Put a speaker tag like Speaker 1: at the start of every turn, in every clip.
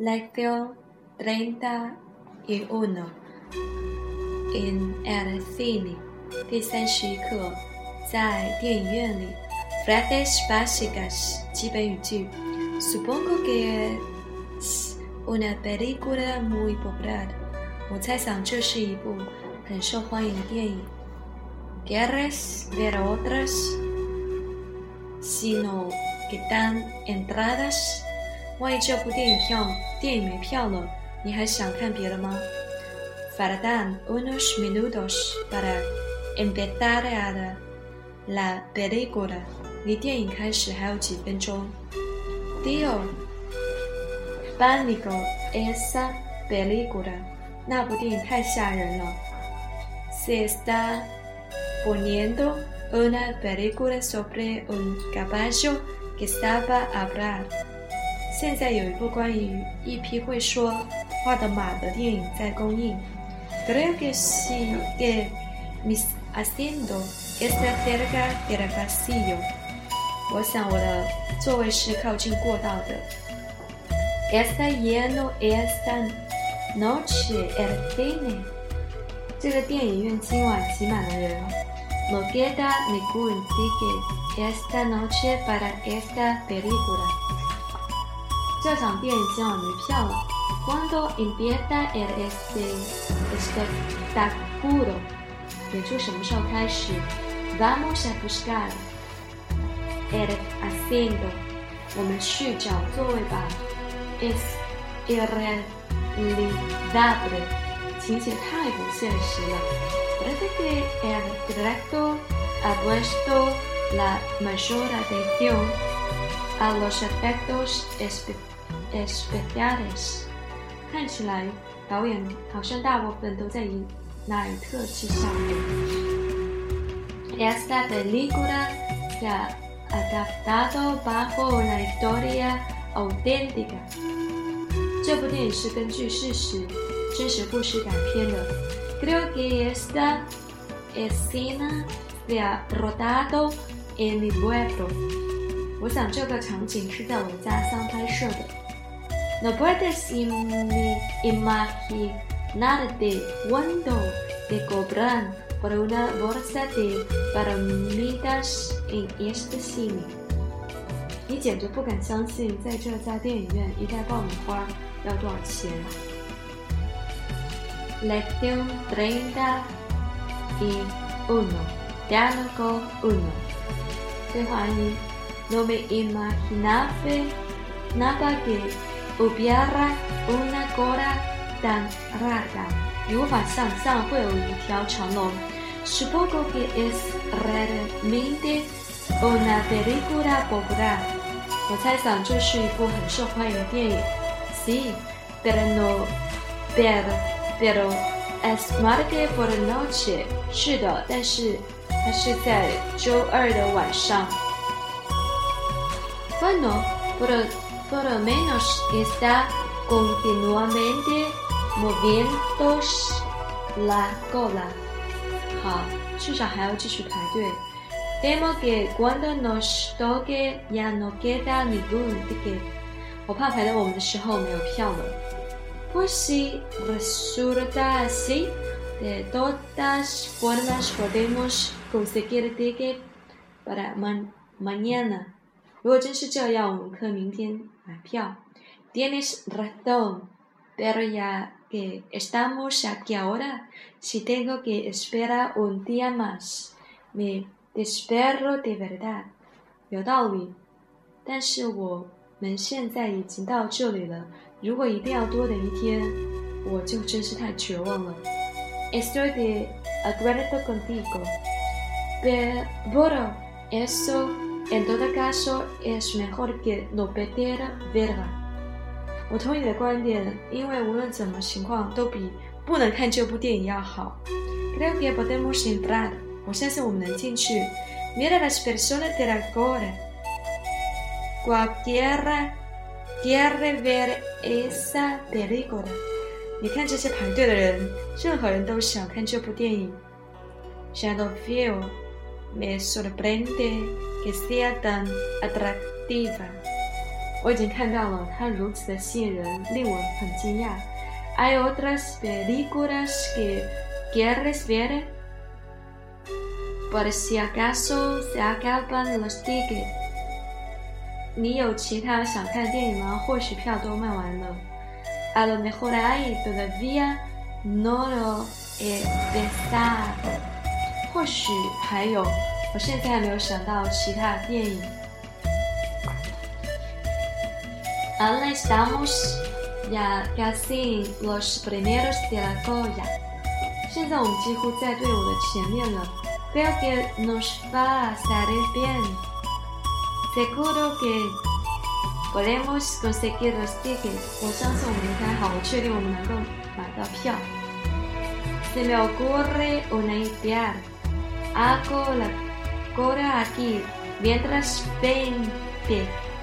Speaker 1: Lección treinta y uno en el cine 第三十一课，在电影院里。Frases básicas 基本语句。Supongo que es una película muy popular。我猜想这是一部很受欢迎的电影。¿Quieres ver otras? Si no quedan entradas， 万一这部电影票电影没票了，你还想看别的吗？Faltan unos minutos para empezar la película。离电影开始还有几分钟。Dios, pánico esa película，那部电影太吓人了。Se está poniendo una película sobre un caballo que estaba a hablar。 现在有一部关于一匹会说话的马的电影在公映。Creo que sigue mis haciendo esta cerca del pasillo。我想我的座位是靠近过道的。Está lleno esta noche el cine。这个电影院今晚挤满了人。No queda ningún ticket esta noche para esta película。这场电影今晚没票了。Cuando empieza el este espectáculo？演出什么时候开始？Vamos a buscar。el asiento，我们去找座位吧。Es irrealizable，情节太不现实了。Parece que el director ha puesto la mayor atención a los efectos especiales。看起来导演好像大部分都在依赖特技效果。Esta película se adaptado bajo una historia auténtica。这部电影是根据事实、真实故事改编的。Creo que esta escena se ha rodado en mi pueblo。我想这个场景是在我的家乡拍摄的。No puedes imaginarte cuando te cobran por una bolsa de palomitas en este cine。你简直不敢相信，在这家电影院一袋爆米花要多少钱？Lección treinta y uno. Diálogo uno. 对话一：No me imaginaba nada que hubiera una cola tan larga。你无法想象会有一条长龙。Supongo que es realmente una película popular. 我猜想这是一部很受欢迎的电影。Sí, pero no, pero, pero es martes por la noche. 是的，但是它是在周二的晚上。Bueno, por, por lo menos está continuamente moviéndose la cola. 好，至少还要继续排队。Temo que cuando nos toque ya no queda ningún ticket。我怕排到我们的时候没有票了。Pues si resulta así, de todas formas podemos conseguir ticket para mañana。 如果真是这样，我们可以明天买票。Tienes razón, pero ya que estamos aquí ahora, si tengo que esperar un día más, me desespero de verdad. 有道理，但是我们现在已经到这里了，如果一定要多等一天，我就真是太绝望了。Estoy de acuerdo contigo, pero eso en todo caso es mejor que no perder verla. 我同意你的观点，因为无论怎么情况都比不能看这部电影要好。Creo que podemos entrar。我相信我们能进去。Mira las personas de la cola。Cualquiera quiere ver esa película。你看这些排队的人，任何人都想看这部电影。Siendo fiel, me sorprende que sea tan atractiva。 我已经看到了，它如此的吸引人，令我很惊讶。Hay otras películas que quieres ver? Por si acaso se acaban los tickets. 你有其他想看电影吗？或许票都卖完了。A lo mejor hay todavía no lo he pensado. 或许还有， 我现在还没有想到其他电影。Ahora estamos ya casi los primeros de la cola. 现在我们几乎在队伍的前面了。Creo que nos va a salir bien. Seguro que podemos conseguir los tickets. Se me ocurre una idea. Hago la cola aquí mientras ven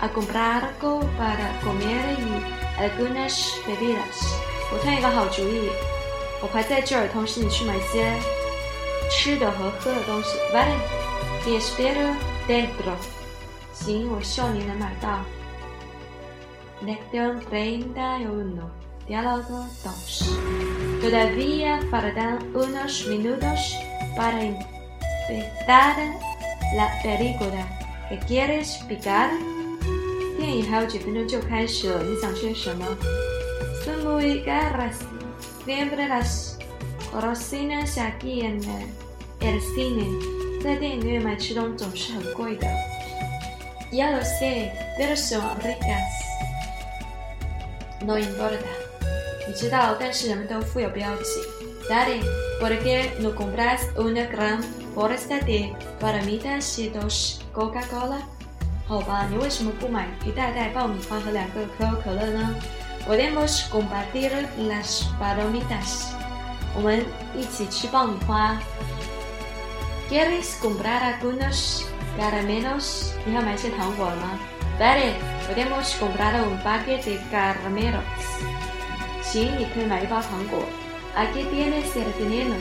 Speaker 1: a comprar algo para comer y algunas bebidas. 我突然一个好主意，我排在这儿，同时你去买些吃的和喝的东西。Vale, te espero dentro. 行，我希望你能买到。Lección treinta y uno. Diálogo dos. Todavía faltan unos minutos para empezar la película. ¿Qué quieres picar? 电影还有几分钟就开始了，你想吃什么？Son muy caras. Siempre las cocinas aquí en el cine. 在电影院买吃东西总是很贵的。Ya lo sé, pero son ricas. No importa. 你知道，但是人们都附有标记。Daddy, ¿por qué no compras una gran bolsa de palomitas y dos Coca-Cola? 好吧，你为什么不买一袋袋爆米花和两个可口可乐呢？Podemos compartir las palomitas. 我们一起吃爆米花。¿Quieres comprar algunos Caramelos, hija maestra Tangguo Vale, podemos comprar un paquete de caramelos. Sí, y puedes comprar Tangguo. Aquí tienes el dinero,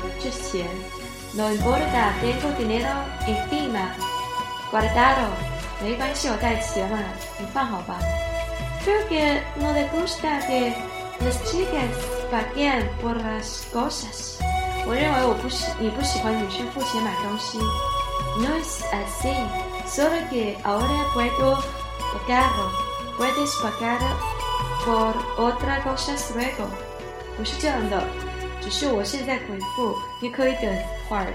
Speaker 1: No importa, tengo dinero encima. Guardado. Creo que no le gusta que las chicas paguen por las cosas. 我认为我不喜你不喜欢女生付钱买东西。no es así, solo que ahora puedo pagarlo. Puedes pagar por otra cosa luego. 不是这样的， 只是我现在回复，你可以等会儿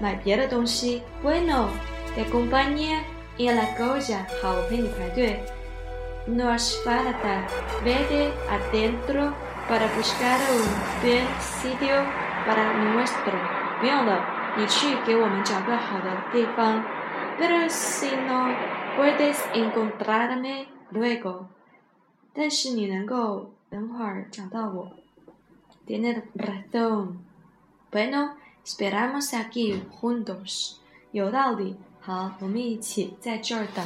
Speaker 1: 买别的东西。Bueno, te acompaña en la cola. 好，我陪你排队。No hace falta. Vete adentro para buscar un buen sitio para nuestro. 不用了。你去给我们找个好的地方。Pero si no puedes encontrarme luego，但是你能够等会儿找到我。Tienes razón. Bueno, esperamos aquí juntos。有道理。好，我们一起在这儿等。